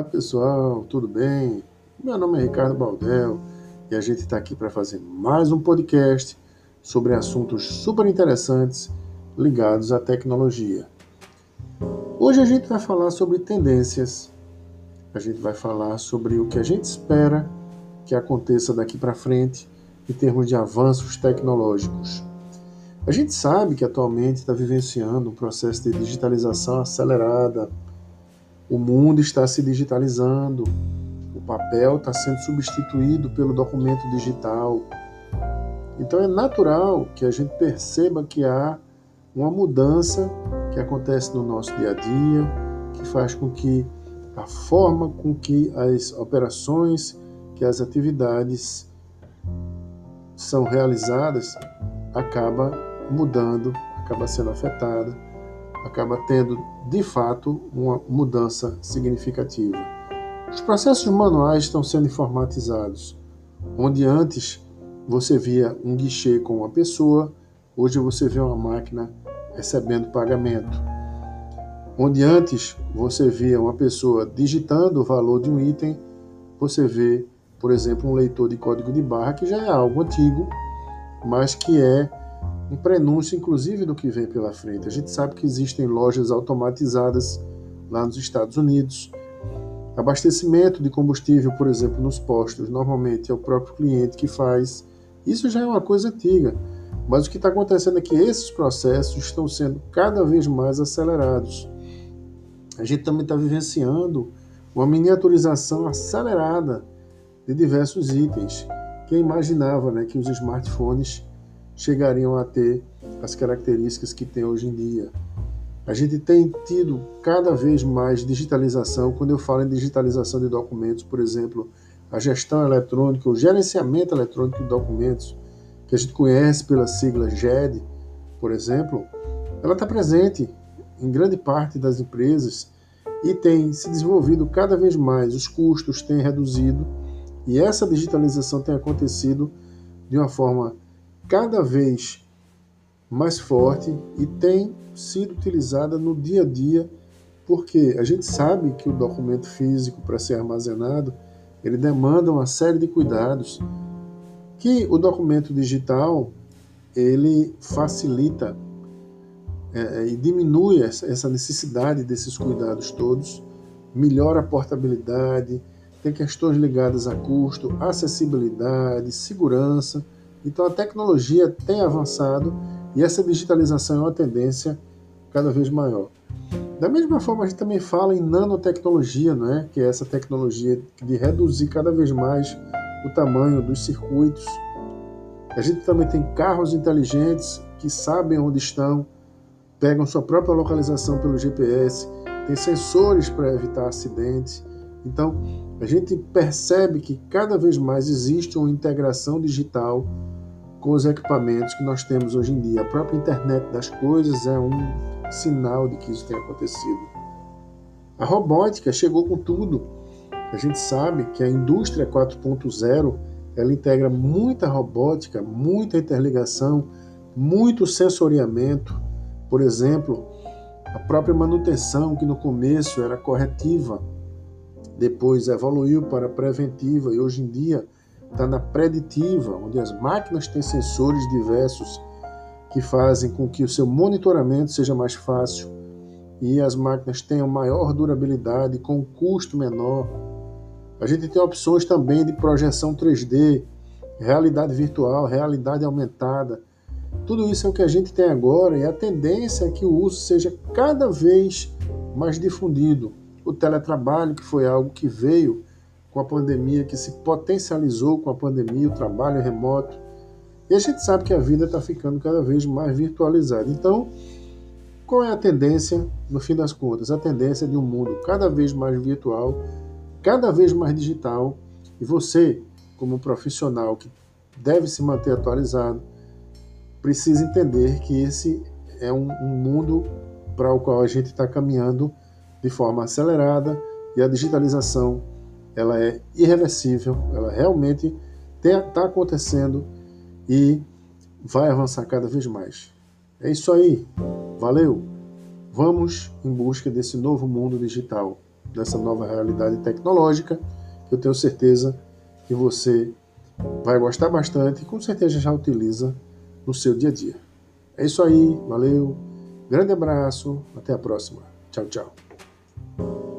Olá pessoal, tudo bem? Meu nome é Ricardo Baldel e a gente está aqui para fazer mais um podcast sobre assuntos super interessantes ligados à tecnologia. Hoje a gente vai falar sobre tendências, a gente vai falar sobre o que a gente espera que aconteça daqui para frente em termos de avanços tecnológicos. A gente sabe que atualmente está vivenciando um processo de digitalização acelerada o mundo está se digitalizando, o papel está sendo substituído pelo documento digital. Então é natural que a gente perceba que há uma mudança que acontece no nosso dia a dia, que faz com que a forma com que as operações, que as atividades são realizadas acaba mudando, acaba sendo afetada acaba tendo, de fato, uma mudança significativa. Os processos manuais estão sendo informatizados. Onde antes você via um guichê com uma pessoa, hoje você vê uma máquina recebendo pagamento. Onde antes você via uma pessoa digitando o valor de um item, você vê, por exemplo, um leitor de código de barra que já é algo antigo, mas que é um prenúncio, inclusive, do que vem pela frente. A gente sabe que existem lojas automatizadas lá nos Estados Unidos. Abastecimento de combustível, por exemplo, nos postos, normalmente é o próprio cliente que faz. Isso já é uma coisa antiga. Mas o que está acontecendo é que esses processos estão sendo cada vez mais acelerados. A gente também está vivenciando uma miniaturização acelerada de diversos itens. Quem imaginava né, que os smartphones chegariam a ter as características que tem hoje em dia. A gente tem tido cada vez mais digitalização. Quando eu falo em digitalização de documentos, por exemplo, a gestão eletrônica, o gerenciamento eletrônico de documentos, que a gente conhece pela sigla GED, por exemplo, ela está presente em grande parte das empresas e tem se desenvolvido cada vez mais. Os custos têm reduzido e essa digitalização tem acontecido de uma forma cada vez mais forte e tem sido utilizada no dia a dia, porque a gente sabe que o documento físico, para ser armazenado, ele demanda uma série de cuidados que o documento digital ele facilita é, e diminui essa necessidade desses cuidados todos, melhora a portabilidade, tem questões ligadas a custo, acessibilidade, segurança. Então a tecnologia tem avançado e essa digitalização é uma tendência cada vez maior. Da mesma forma, a gente também fala em nanotecnologia, não é? que é essa tecnologia de reduzir cada vez mais o tamanho dos circuitos. A gente também tem carros inteligentes que sabem onde estão, pegam sua própria localização pelo GPS, tem sensores para evitar acidentes. Então, a gente percebe que cada vez mais existe uma integração digital com os equipamentos que nós temos hoje em dia. A própria internet das coisas é um sinal de que isso tem acontecido. A robótica chegou com tudo. A gente sabe que a indústria 4.0 ela integra muita robótica, muita interligação, muito sensoriamento. Por exemplo, a própria manutenção, que no começo era corretiva, depois evoluiu para preventiva e hoje em dia está na preditiva, onde as máquinas têm sensores diversos que fazem com que o seu monitoramento seja mais fácil e as máquinas tenham maior durabilidade com um custo menor. A gente tem opções também de projeção 3D, realidade virtual, realidade aumentada. Tudo isso é o que a gente tem agora e a tendência é que o uso seja cada vez mais difundido o teletrabalho, que foi algo que veio com a pandemia, que se potencializou com a pandemia, o trabalho remoto. E a gente sabe que a vida está ficando cada vez mais virtualizada. Então, qual é a tendência, no fim das contas? A tendência de um mundo cada vez mais virtual, cada vez mais digital. E você, como profissional que deve se manter atualizado, precisa entender que esse é um, um mundo para o qual a gente está caminhando de forma acelerada e a digitalização ela é irreversível, ela realmente está acontecendo e vai avançar cada vez mais. É isso aí, valeu! Vamos em busca desse novo mundo digital. dessa nova realidade tecnológica, que eu tenho certeza que você vai gostar bastante e com certeza já utiliza no seu dia a dia. É isso aí, valeu, grande abraço, até a próxima. Tchau, tchau.